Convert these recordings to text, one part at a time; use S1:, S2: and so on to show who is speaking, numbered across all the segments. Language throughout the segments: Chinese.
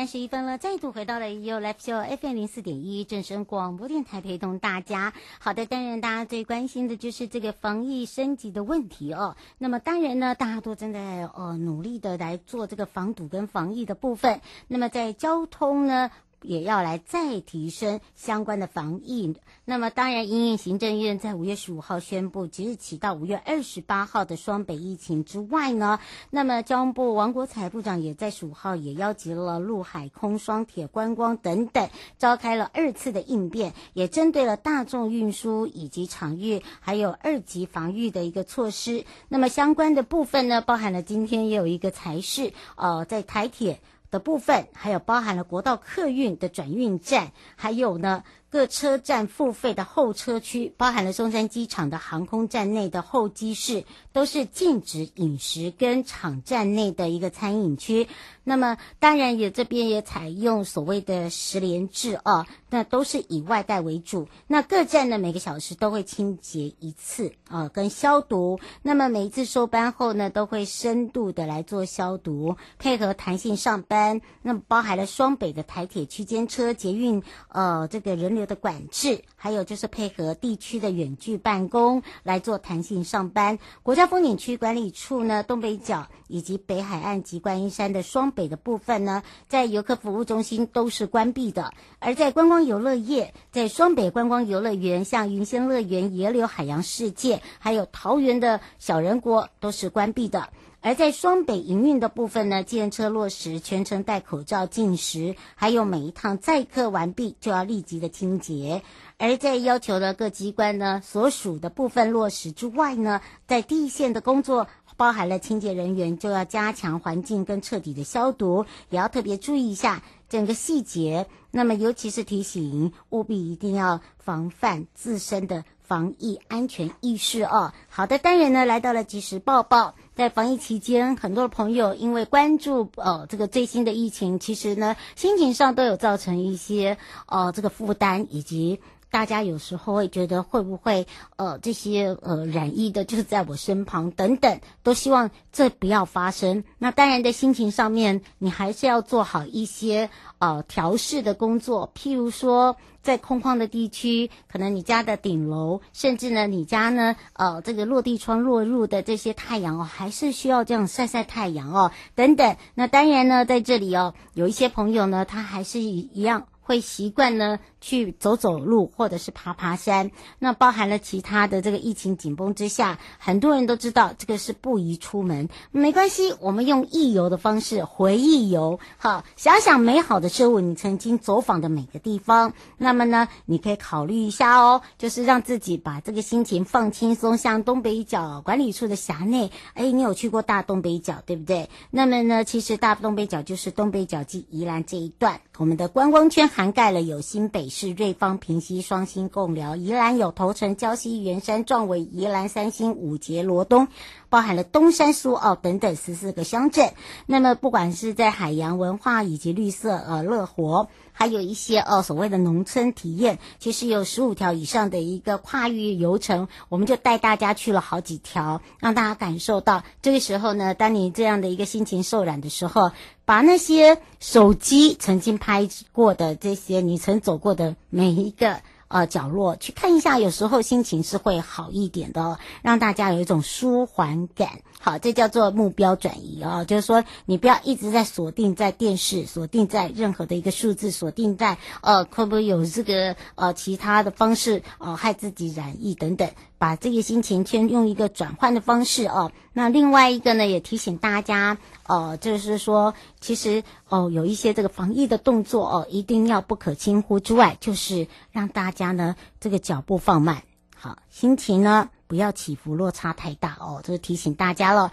S1: 三十一分了，再度回到了 You Life Show FM 零四点一正声广播电台，陪同大家。好的，当然大家最关心的就是这个防疫升级的问题哦。那么当然呢，大家都正在呃努力的来做这个防堵跟防疫的部分。那么在交通呢，也要来再提升相关的防疫。那么，当然，因应行政院在五月十五号宣布即日起到五月二十八号的双北疫情之外呢，那么交通部王国材部长也在十五号也邀集了陆海空双铁观光等等，召开了二次的应变，也针对了大众运输以及场域还有二级防御的一个措施。那么相关的部分呢，包含了今天也有一个才是呃，在台铁。的部分，还有包含了国道客运的转运站，还有呢。各车站付费的候车区，包含了松山机场的航空站内的候机室，都是禁止饮食跟场站内的一个餐饮区。那么，当然也这边也采用所谓的十连制哦，那都是以外带为主。那各站呢，每个小时都会清洁一次啊，跟消毒。那么每一次收班后呢，都会深度的来做消毒，配合弹性上班。那么包含了双北的台铁区间车、捷运呃这个人流。的管制，还有就是配合地区的远距办公来做弹性上班。国家风景区管理处呢，东北角以及北海岸及观音山的双北的部分呢，在游客服务中心都是关闭的。而在观光游乐业，在双北观光游乐园，像云仙乐园、野柳海洋世界，还有桃园的小人国，都是关闭的。而在双北营运的部分呢，计程车落实全程戴口罩、禁食，还有每一趟载客完毕就要立即的清洁。而在要求的各机关呢，所属的部分落实之外呢，在第一线的工作，包含了清洁人员就要加强环境跟彻底的消毒，也要特别注意一下整个细节。那么尤其是提醒，务必一定要防范自身的防疫安全意识哦。好的，单元呢，来到了及时报报。在防疫期间，很多朋友因为关注呃这个最新的疫情，其实呢心情上都有造成一些呃这个负担，以及大家有时候会觉得会不会呃这些呃染疫的就是在我身旁等等，都希望这不要发生。那当然在心情上面，你还是要做好一些呃调试的工作，譬如说。在空旷的地区，可能你家的顶楼，甚至呢，你家呢，呃，这个落地窗落入的这些太阳哦，还是需要这样晒晒太阳哦，等等。那当然呢，在这里哦，有一些朋友呢，他还是一一样。会习惯呢去走走路，或者是爬爬山。那包含了其他的这个疫情紧绷之下，很多人都知道这个是不宜出门。没关系，我们用忆游的方式回忆游，好，想想美好的事物，你曾经走访的每个地方。那么呢，你可以考虑一下哦，就是让自己把这个心情放轻松。像东北角管理处的辖内，哎，你有去过大东北角，对不对？那么呢，其实大东北角就是东北角及宜兰这一段，我们的观光圈。涵盖了有新北市、瑞芳、平溪、双星共寮，宜兰有头城、礁溪、员山、壮伟、宜兰三星、五结、罗东，包含了东山、苏澳等等十四个乡镇。那么，不管是在海洋文化以及绿色呃乐活，还有一些呃所谓的农村体验，其实有十五条以上的一个跨域游程，我们就带大家去了好几条，让大家感受到这个时候呢，当你这样的一个心情受染的时候。把那些手机曾经拍过的这些你曾走过的每一个呃角落去看一下，有时候心情是会好一点的，让大家有一种舒缓感。好，这叫做目标转移啊、哦，就是说你不要一直在锁定在电视，锁定在任何的一个数字，锁定在呃会不会有这个呃其他的方式呃害自己染疫等等，把这个心情先用一个转换的方式哦。那另外一个呢，也提醒大家呃，就是说其实哦、有一些这个防疫的动作哦、一定要不可轻忽之外，就是让大家呢这个脚步放慢，好，心情呢。不要起伏落差太大哦，这是提醒大家了。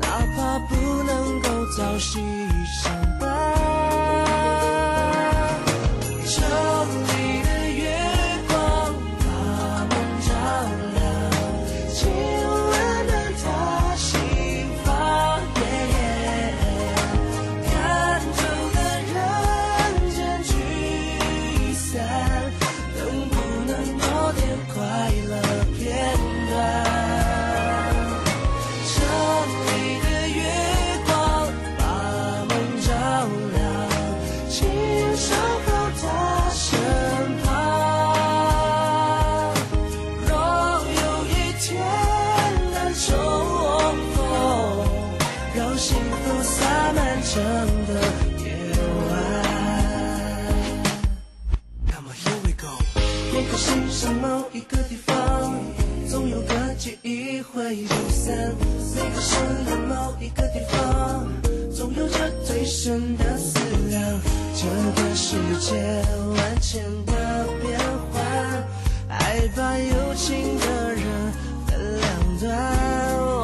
S2: 哪怕不能够朝夕相每个心上某一个地方总有个记忆会不散每个深夜某一个地方总有着最深的思量这个世界万千的变幻爱把有情的人分两端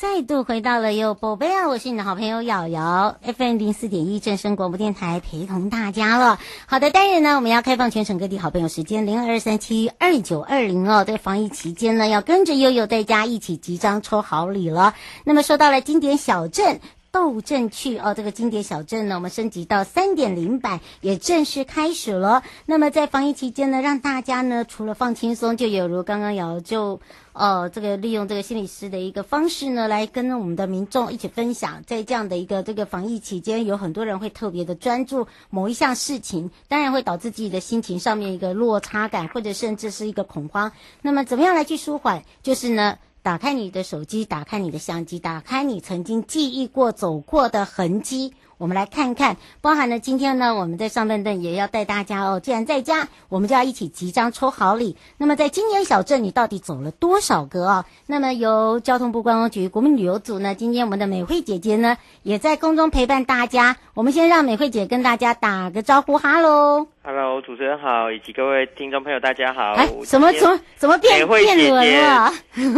S1: 再度回到了哟宝贝啊！我是你的好朋友瑶瑶，FM 零四点一正声广播电台陪同大家了。好的，当然呢，我们要开放全省各地好朋友时间零二三七二九二零哦。在防疫期间呢，要跟着悠悠在家一起集章抽好礼了。那么说到了经典小镇。斗阵去哦，这个经典小镇呢，我们升级到三点零版也正式开始了。那么在防疫期间呢，让大家呢除了放轻松，就有如刚刚瑶就呃这个利用这个心理师的一个方式呢，来跟我们的民众一起分享，在这样的一个这个防疫期间，有很多人会特别的专注某一项事情，当然会导致自己的心情上面一个落差感，或者甚至是一个恐慌。那么怎么样来去舒缓？就是呢。打开你的手机，打开你的相机，打开你曾经记忆过、走过的痕迹。我们来看看，包含了今天呢，我们在上半段也要带大家哦。既然在家，我们就要一起集章抽好礼。那么在今年小镇，你到底走了多少个啊？那么由交通部观光局国民旅游组呢，今天我们的美惠姐姐呢，也在空中陪伴大家。我们先让美惠姐跟大家打个招呼，哈喽。
S3: Hello，主持人好，以及各位听众朋友，大家好。
S1: 哎，怎么怎么怎么变变轮了？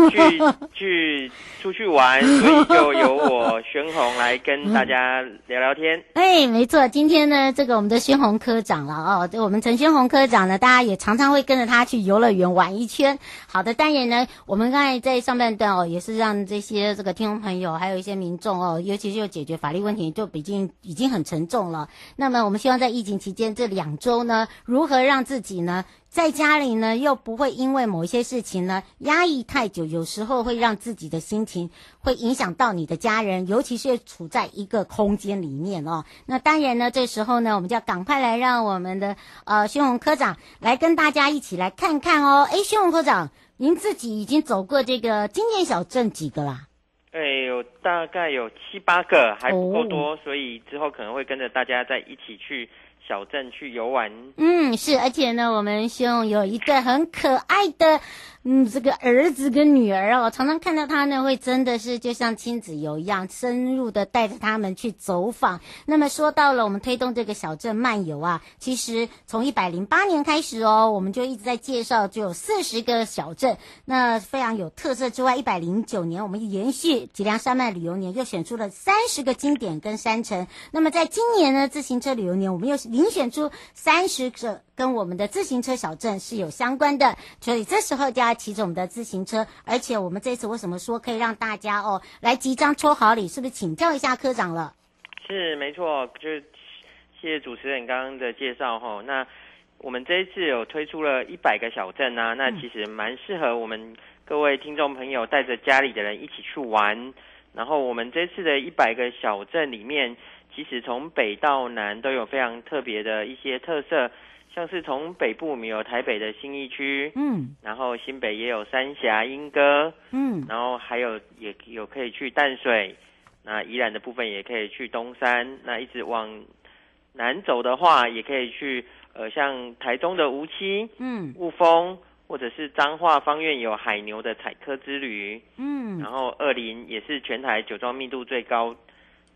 S3: 去去出去玩，所以就由我宣红来跟大家聊聊天。
S1: 哎，没错，今天呢，这个我们的宣红科长了哦，对，我们陈宣红科长呢，大家也常常会跟着他去游乐园玩一圈。好的，当然呢，我们刚才在上半段哦，也是让这些这个听众朋友，还有一些民众哦，尤其是有解决法律问题，就已经已经很沉重了。那么，我们希望在疫情期间这两周。呢？如何让自己呢？在家里呢，又不会因为某一些事情呢压抑太久，有时候会让自己的心情会影响到你的家人，尤其是处在一个空间里面哦。那当然呢，这时候呢，我们就要赶快来让我们的呃宣宏科长来跟大家一起来看看哦。哎，宣宏科长，您自己已经走过这个经典小镇几个啦？
S3: 哎，有大概有七八个，还不够多，哦，所以之后可能会跟着大家再一起去。小镇去游玩，
S1: 嗯，是，而且呢，我们希望有一个很可爱的。嗯，这个儿子跟女儿哦，常常看到他呢，会真的是就像亲子游一样，深入的带着他们去走访。那么说到了我们推动这个小镇漫游啊，其实从一百零八年开始哦，我们就一直在介绍，就有四十个小镇，那非常有特色之外，一百零九年我们延续脊梁山脉旅游年，又选出了三十个经典跟山城。那么在今年呢，自行车旅游年，我们又遴选出三十个跟我们的自行车小镇是有相关的，所以这时候就要。骑着我们的自行车，而且我们这次为什么说可以让大家哦来集章抽好礼？是不是请教一下科长了？
S3: 是没错，就是谢谢主持人刚刚的介绍哈。那我们这一次有推出了一百个小镇啊，那其实蛮适合我们各位听众朋友带着家里的人一起去玩。然后我们这次的一百个小镇里面，其实从北到南都有非常特别的一些特色。像是从北部，我们有台北的新义区，嗯，然后新北也有三峡、莺歌，嗯，然后还有也有可以去淡水，那宜兰的部分也可以去东山，那一直往南走的话，也可以去呃，像台中的梧栖，嗯，雾峰，或者是彰化方院有海牛的采科之旅，嗯，然后二林也是全台酒庄密度最高，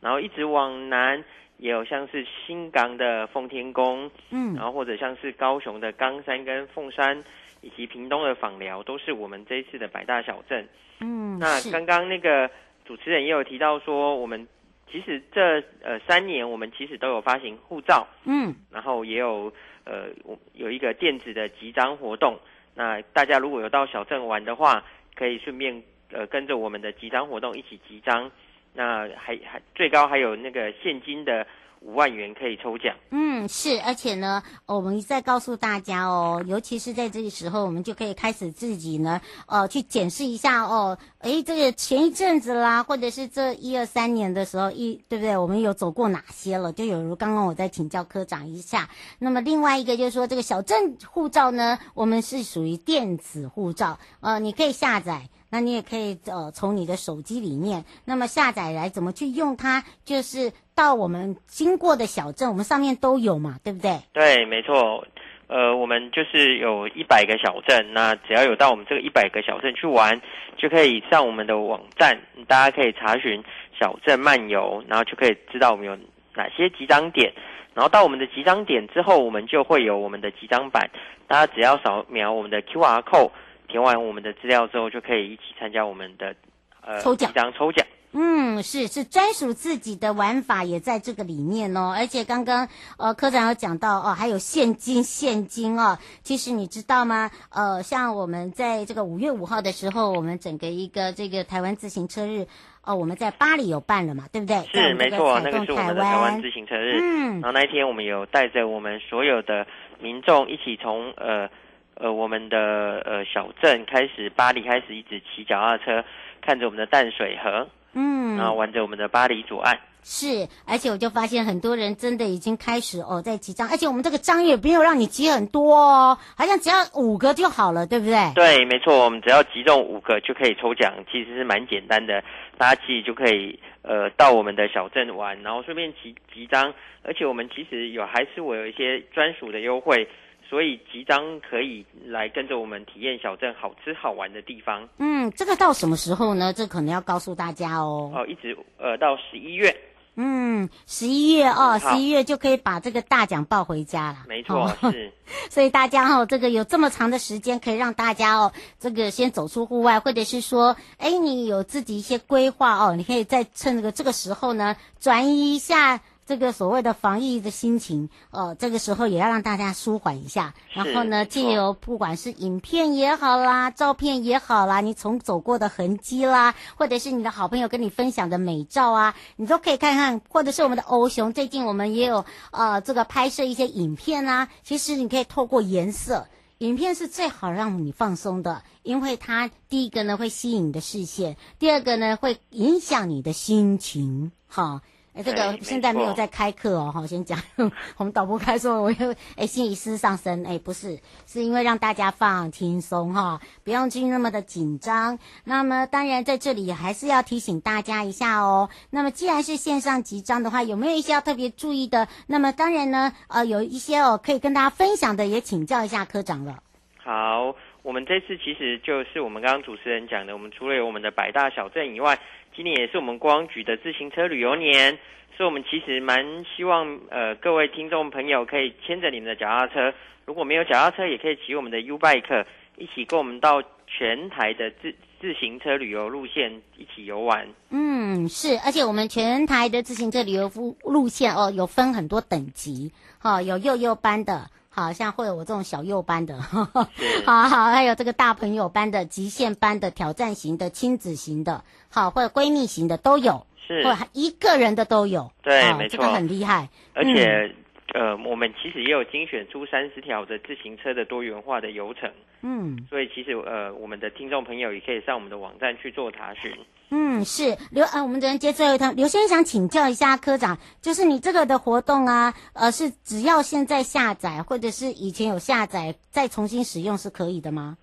S3: 然后一直往南。也有像是新港的奉天宫，嗯，然后或者像是高雄的冈山跟凤山，以及屏东的访寮，都是我们这一次的百大小镇。嗯，那刚刚那个主持人也有提到说，我们其实这呃三年，我们其实都有发行护照，嗯，然后也有呃有一个电子的集章活动。那大家如果有到小镇玩的话，可以顺便呃跟着我们的集章活动一起集章。那还还最高还有那个现金的五万元可以抽奖。
S1: 嗯，是，而且呢，我们再告诉大家哦，尤其是在这个时候，我们就可以开始自己呢，呃，去检视一下哦，诶，这个前一阵子啦，或者是这一二三年的时候，一对不对？我们有走过哪些了？就有如刚刚我在请教科长一下。那么另外一个就是说，这个小镇护照呢，我们是属于电子护照，呃，你可以下载。那你也可以呃从你的手机里面，那么下载来怎么去用它？就是到我们经过的小镇，我们上面都有嘛，对不对？
S3: 对，没错。呃，我们就是有一百个小镇，那只要有到我们这个一百个小镇去玩，就可以上我们的网站，大家可以查询小镇漫游，然后就可以知道我们有哪些集章点。然后到我们的集章点之后，我们就会有我们的集章板，大家只要扫描我们的 QR code。填完我们的资料之后，就可以一起参加我们的呃抽奖抽奖。
S1: 嗯，是是专属自己的玩法也在这个里面哦。而且刚刚呃科长有讲到哦，还有现金现金哦。其实你知道吗？呃，像我们在这个五月五号的时候，我们整个一个这个台湾自行车日哦，我们在巴黎有办了嘛，对不对？
S3: 是没错，那个是我们的台湾自行车日。嗯，然后那一天我们有带着我们所有的民众一起从呃。呃，我们的呃小镇开始，巴黎开始一直骑脚踏车，看着我们的淡水河，嗯，然后玩着我们的巴黎左岸。
S1: 是，而且我就发现很多人真的已经开始哦在集章，而且我们这个章也没有让你集很多哦，好像只要五个就好了，对不对？
S3: 对，没错，我们只要集中五个就可以抽奖，其实是蛮简单的，大家其实就可以呃到我们的小镇玩，然后顺便集集章，而且我们其实有还是我有一些专属的优惠。所以集章可以来跟着我们体验小镇好吃好玩的地方。
S1: 嗯，这个到什么时候呢？这可能要告诉大家哦。
S3: 哦，一直呃到十一月。
S1: 嗯，十一月哦，十一月就可以把这个大奖抱回家了。
S3: 没错，哦、是。
S1: 所以大家哦，这个有这么长的时间可以让大家哦，这个先走出户外，或者是说，哎，你有自己一些规划哦，你可以再趁这个这个时候呢，转移一下。这个所谓的防疫的心情，呃，这个时候也要让大家舒缓一下。然后呢，借由不管是影片也好啦，照片也好啦，你从走过的痕迹啦，或者是你的好朋友跟你分享的美照啊，你都可以看看。或者是我们的欧熊，最近我们也有呃这个拍摄一些影片啊。其实你可以透过颜色。影片是最好让你放松的，因为它第一个呢会吸引你的视线，第二个呢会影响你的心情，哈。哎，这个现在没有在开课哦，好，先讲。我们导播开说，我又哎心理师上身，哎，不是，是因为让大家放轻松哈，不用去那么的紧张。那么当然在这里还是要提醒大家一下哦。那么既然是线上集章的话，有没有一些要特别注意的？那么当然呢，呃，有一些哦可以跟大家分享的，也请教一下科长了。
S3: 好，我们这次其实就是我们刚刚主持人讲的，我们除了有我们的百大小镇以外。今年也是我们观光局的自行车旅游年，所以我们其实蛮希望呃各位听众朋友可以牵着你们的脚踏车，如果没有脚踏车，也可以骑我们的 U Bike 一起跟我们到全台的自自行车旅游路线一起游玩。
S1: 嗯，是，而且我们全台的自行车旅游路线哦，有分很多等级，哈、哦，有幼幼班的。好像会有我这种小幼班的，好好，还有这个大朋友班的、极限班的、挑战型的、亲子型的，好，或者闺蜜型的都有，
S3: 是，
S1: 或者一个人的都有，
S3: 对，没错，
S1: 这个很厉害，
S3: 而且。嗯呃，我们其实也有精选出三十条的自行车的多元化的游程，嗯，所以其实呃，我们的听众朋友也可以上我们的网站去做查询。
S1: 嗯，是刘呃，我们人接最后一趟，刘先生想请教一下科长，就是你这个的活动啊，呃，是只要现在下载或者是以前有下载再重新使用是可以的吗？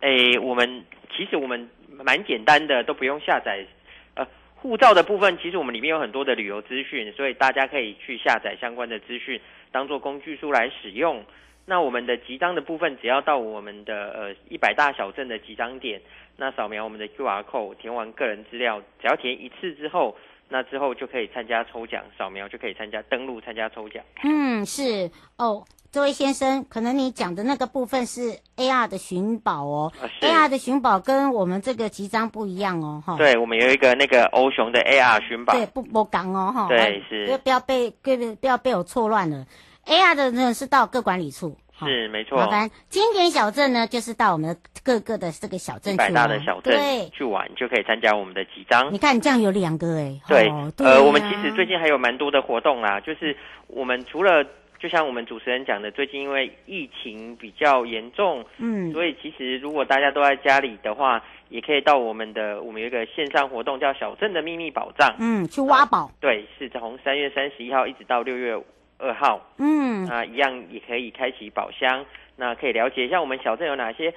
S3: 诶，我们其实我们蛮简单的，都不用下载。护照的部分，其实我们里面有很多的旅游资讯，所以大家可以去下载相关的资讯，当做工具书来使用。那我们的集章的部分，只要到我们的呃一百大小镇的集章点，那扫描我们的 QR code，填完个人资料，只要填一次之后，那之后就可以参加抽奖，扫描就可以参加登录参加抽奖。
S1: 嗯，是哦。这位先生，可能你讲的那个部分是 AR 的寻宝哦，啊，AR 的寻宝跟我们这个集章不一样哦，哈。
S3: 对，我们有一个那个欧熊的 AR 寻宝。
S1: 对，不不讲哦，哈。
S3: 对，是。
S1: 不要不要被不要不要被我错乱了，AR 的呢是到各管理处。
S3: 是，没错。
S1: 麻烦经典小镇呢，就是到我们各个的这个小镇去玩。
S3: 百大的小镇对去玩就可以参加我们的集章。
S1: 你看，你这样有两个哎。
S3: 对，哦，对啊，呃，我们其实最近还有蛮多的活动啦，就是我们除了。就像我们主持人讲的，最近因为疫情比较严重，嗯，所以其实如果大家都在家里的话，也可以到我们的我们有一个线上活动叫小镇的秘密宝藏，
S1: 嗯，去挖宝。
S3: 对，是从三月三十一号一直到六月二号，嗯，啊一样也可以开启宝箱，那可以了解一下我们小镇有哪些。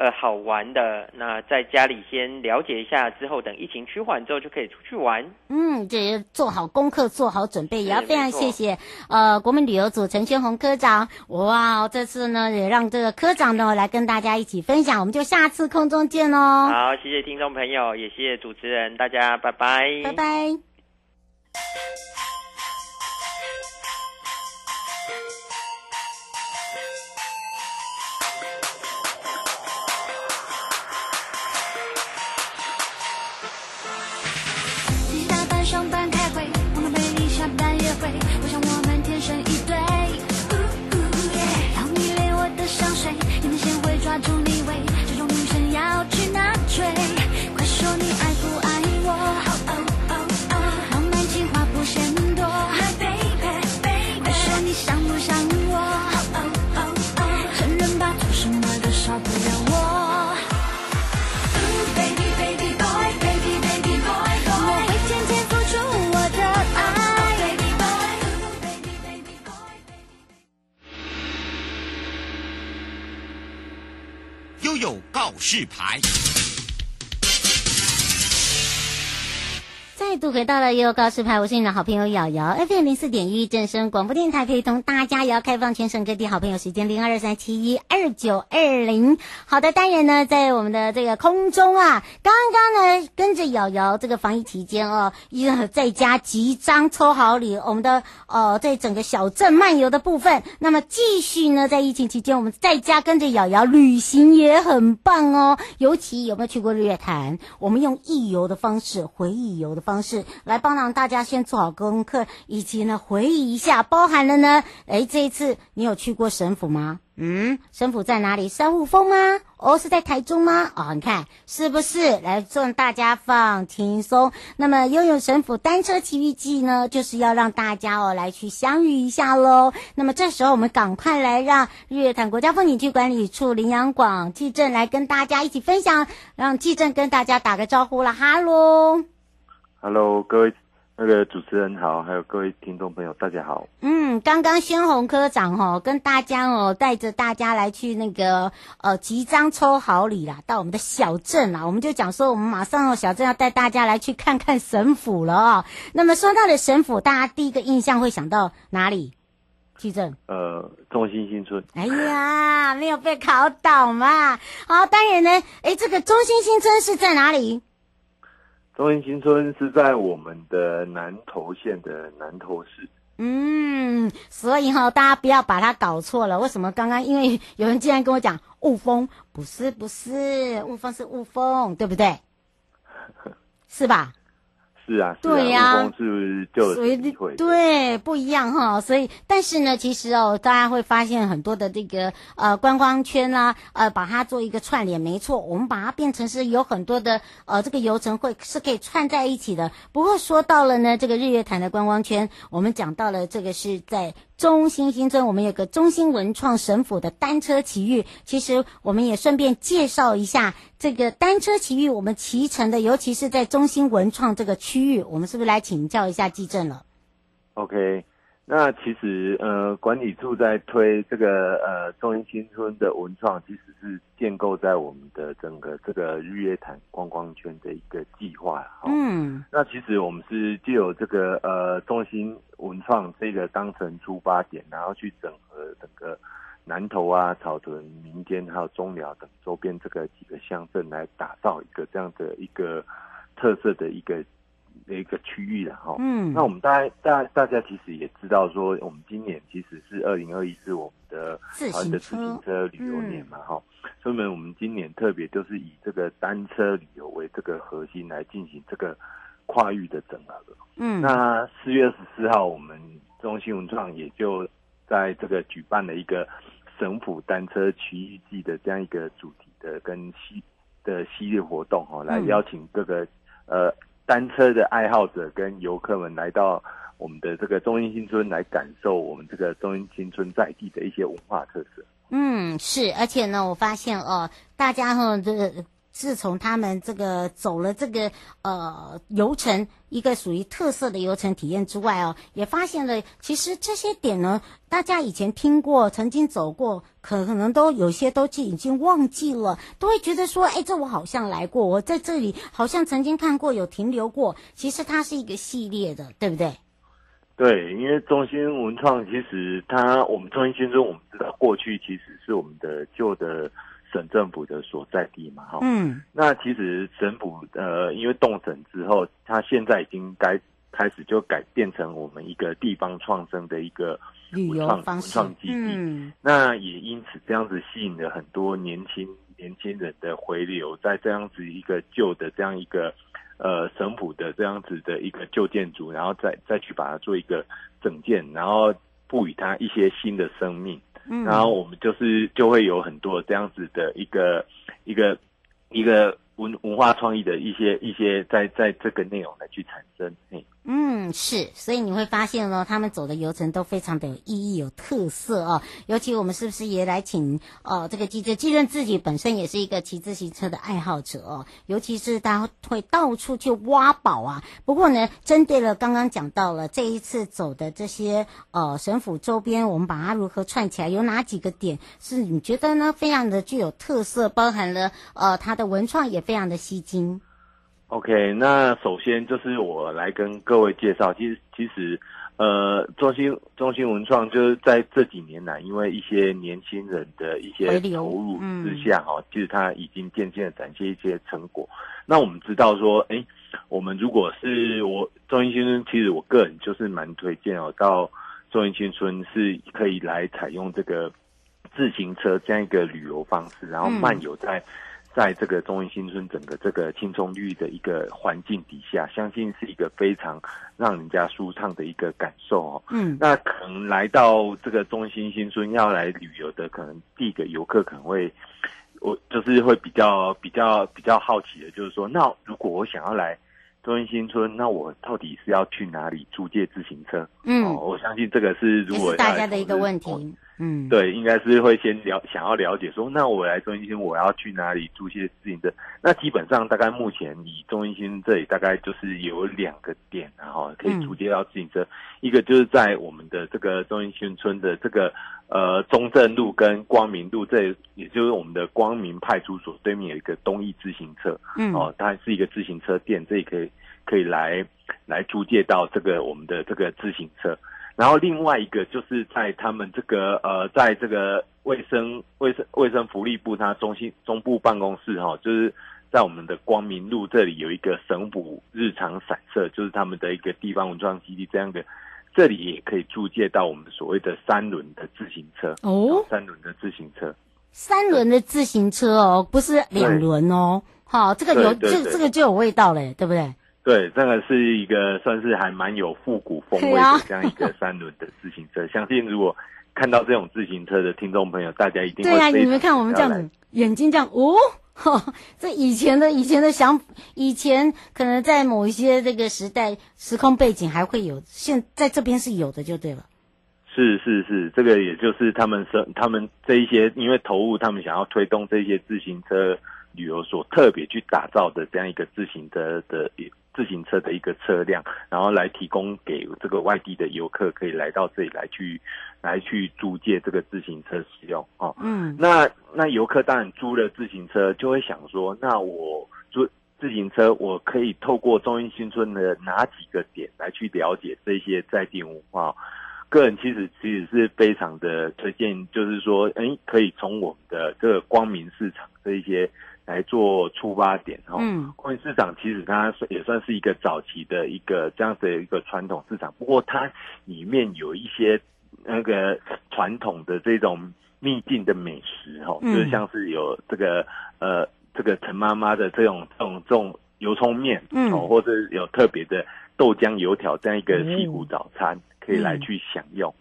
S3: 呃，好玩的，那在家里先了解一下，之后等疫情趋缓之后就可以出去玩。
S1: 嗯，这做好功课，做好准备，也要非常谢谢呃国民旅游组陈宣宏科长。哇，这次呢也让这个科长呢来跟大家一起分享，我们就下次空中见喽。
S3: 好，谢谢听众朋友，也谢谢主持人，大家拜拜，
S1: 拜拜。
S4: 示牌。
S1: 再度回到了悠悠告示牌，我是你的好朋友瑶瑶，FM 零四点一正声广播电台，陪同大家也要开放全省各地好朋友时间零二三七一二九二零。好的，当然呢，在我们的这个空中啊，刚刚呢跟着瑶瑶这个防疫期间哦，一直在家集章抽好礼，我们的呃在整个小镇漫游的部分，那么继续呢在疫情期间，我们在家跟着瑶瑶旅行也很棒哦。尤其有没有去过日月潭？我们用忆游的方式，回忆游的方式。方式来帮让大家先做好功课，以及呢回忆一下，包含了呢，哎，这一次你有去过神府吗？嗯，神府在哪里？三雾峰吗？哦，是在台中吗？哦，你看是不是？来，让大家放轻松。那么，拥有神府单车奇遇记呢，就是要让大家哦来去相遇一下喽。那么，这时候我们赶快来让日月潭国家风景区管理处林阳广记者来跟大家一起分享，让记者跟大家打个招呼了。哈喽，
S5: 哈喽，各位。那个主持人好，还有各位听众朋友，大家好。
S1: 嗯，刚刚宣宏科长哦，跟大家哦，带着大家来去那个呃，即将抽好礼啦，到我们的小镇啦，我们就讲说，我们马上哦，小镇要带大家来去看看神府了哦。那么说到了神府，大家第一个印象会想到哪里？记者？
S5: 呃，中心新村。
S1: 哎呀，没有被考倒嘛。好，当然呢，哎，这个中心新村是在哪里？
S5: 中兴新村是在我们的南投县的南投市。
S1: 嗯，所以哈，大家不要把它搞错了。为什么刚刚？因为有人竟然跟我讲雾峰，不是不是，雾峰是雾峰，对不对？是吧？
S5: 是啊，
S1: 对呀、啊，
S5: 是就所以
S1: 对不一样哈，所以但是呢，其实哦，大家会发现很多的这个呃观光圈啦、啊，呃，把它做一个串联，没错，我们把它变成是有很多的呃这个游程会是可以串在一起的。不过说到了呢，这个日月潭的观光圈，我们讲到了这个是在。中心新村，我们有个中心文创神府的单车奇遇。其实我们也顺便介绍一下这个单车奇遇，我们骑乘的，尤其是在中心文创这个区域，我们是不是来请教一下季正了
S5: ？OK。那其实呃，管理处在推这个呃中英新村的文创，其实是建构在我们的整个这个日月潭观光圈的一个计划。
S1: 嗯，
S5: 那其实我们是借由这个呃中心文创这个当成出发点，然后去整合整个南投啊、草屯、民间还有中寮等周边这个几个乡镇，来打造一个这样的一个特色的一个。的一个区域了哈，
S1: 嗯，
S5: 那我们大家大大家其实也知道说，我们今年其实是二零二一是我们的台湾的自行车旅游年嘛哈，所以呢，我们今年特别就是以这个单车旅游为这个核心来进行这个跨域的整合。
S1: 嗯，
S5: 那四月二十四号，我们中兴文创也就在这个举办了一个省府单车奇遇记的这样一个主题的跟系的系列活动哈，来邀请各个、嗯、呃。单车的爱好者跟游客们来到我们的这个中英新村，来感受我们这个中英新村在地的一些文化特色。
S1: 嗯，是，而且呢，我发现哦，大家哈这个。自从他们这个走了这个呃游程，一个属于特色的游程体验之外哦，也发现了其实这些点呢，大家以前听过、曾经走过，可可能都有些都已经忘记了，都会觉得说，哎，这我好像来过，我在这里好像曾经看过，有停留过。其实它是一个系列的，对不对？
S5: 对，因为中心文创其实它，我们中心新村，我们知道过去其实是我们的旧的。省政府的所在地嘛，哈，
S1: 嗯，
S5: 那其实省府呃，因为动省之后，它现在已经该开始就改变成我们一个地方创生的一个
S1: 旅游方式，
S5: 文创基地，嗯，那也因此这样子吸引了很多年轻年轻人的回流，在这样子一个旧的这样一个呃省府的这样子的一个旧建筑，然后再再去把它做一个整建，然后赋予它一些新的生命。
S1: 嗯，
S5: 然后我们就是就会有很多这样子的一个一个一个文文化创意的一些一些在在这个内容来去产生，嘿。
S1: 嗯，是，所以你会发现呢，他们走的游程都非常的有意义、有特色哦。尤其我们是不是也来请呃这个记者，记者自己本身也是一个骑自行车的爱好者哦。尤其是他会到处去挖宝啊。不过呢，针对了刚刚讲到了这一次走的这些呃省府周边，我们把它如何串起来，有哪几个点是你觉得呢？非常的具有特色，包含了呃它的文创也非常的吸睛。
S5: OK，那首先就是我来跟各位介绍，其实其实，呃，中心中心文创就是在这几年来，因为一些年轻人的一些投入之下，哈、嗯，其实它已经渐渐的展现一些成果。那我们知道说，哎，我们如果是我中兴新村，其实我个人就是蛮推荐哦，到中兴新村是可以来采用这个自行车这样一个旅游方式，然后漫游在。在这个中兴新村整个这个青葱绿的一个环境底下，相信是一个非常让人家舒畅的一个感受哦。
S1: 嗯，
S5: 那可能来到这个中兴新村要来旅游的，可能第一个游客可能会，我就是会比较比较比较好奇的，就是说，那如果我想要来中兴新村，那我到底是要去哪里租借自行车？
S1: 嗯，
S5: 哦，我相信这个是如果
S1: 是大家的一个问题。嗯，
S5: 对，应该是会先了想要了解说，那我来中兴新我要去哪里租些自行车？那基本上大概目前以中兴新这里大概就是有两个点，然后可以租借到自行车，嗯、一个就是在我们的这个中兴新村的这个呃中正路跟光明路这，也就是我们的光明派出所对面有一个东义自行车，嗯，哦，它是一个自行车店，这里可以可以来来租借到这个我们的这个自行车。然后另外一个就是在他们这个呃，在这个卫生卫生卫生福利部它中心中部办公室哈、哦，就是在我们的光明路这里有一个省府日常散射，就是他们的一个地方文创基地这样的，这里也可以租借到我们所谓的三轮的自行车哦，三轮的自行车，
S1: 三轮的自行车哦，不是两轮哦，好，这个有这这个就有味道嘞，对不对？
S5: 对，这个是一个算是还蛮有复古风味的这样一个三轮的自行车。相信如果看到这种自行车的听众朋友，大家一定会对呀、啊。你们看我们这样子
S1: 眼睛这样哦，呵，这以前的以前的想，以前可能在某一些这个时代时空背景还会有，现在这边是有的，就对了。
S5: 是是是，这个也就是他们是他们这一些因为投入，他们想要推动这些自行车旅游所特别去打造的这样一个自行车的。自行车的一个车辆，然后来提供给这个外地的游客，可以来到这里来去来去租借这个自行车使用哦。嗯，那那游客当然租了自行车，就会想说，那我租自行车，我可以透过中英新村的哪几个点来去了解这些在地文化？个人其实其实是非常的推荐，就是说，哎，可以从我们的这个光明市场这一些。来做出发点哈，嗯，光明市场其实它也算是一个早期的一个这样的一个传统市场，不过它里面有一些那个传统的这种秘境的美食哈，就是像是有这个呃这个陈妈妈的这种这种这种油葱面，嗯，或者有特别的豆浆油条这样一个西湖早餐，可以来去享用，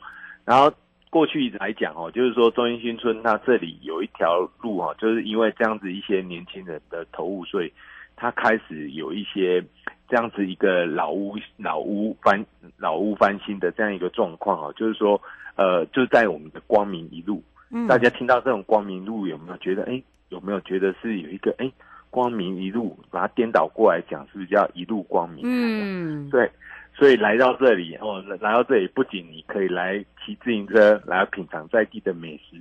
S5: 然后。过去来讲哦，就是说中兴新村它这里有一条路哦，就是因为这样子一些年轻人的投入，所以它开始有一些这样子一个老屋老屋翻老屋翻新的这样一个状况哦，就是说呃，就在我们的光明一路，嗯，大家听到这种光明路有没有觉得哎，有没有觉得是有一个哎光明一路，把它颠倒过来讲，是不是叫一路光明？嗯，对。所以来到这里哦，来到这里不仅你可以来骑自行车来品尝在地的美食，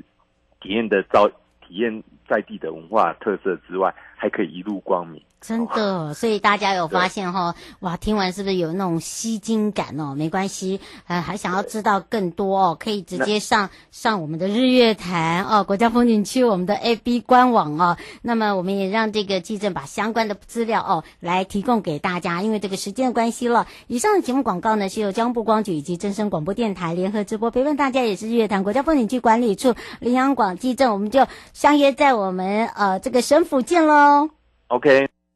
S5: 体验的造体验在地的文化特色之外，还可以一路光明。
S1: 真的，所以大家有发现哈，哇，听完是不是有那种吸睛感哦？没关系，呃，还想要知道更多哦，可以直接上上我们的日月潭哦，国家风景区我们的 A B 官网哦。那么我们也让这个记者把相关的资料哦来提供给大家，因为这个时间的关系了。以上的节目广告呢是由交通部光局以及真声广播电台联合直播，陪伴大家也是日月潭国家风景区管理处林阳广记政，我们就相约在我们呃这个省府见喽。
S5: OK。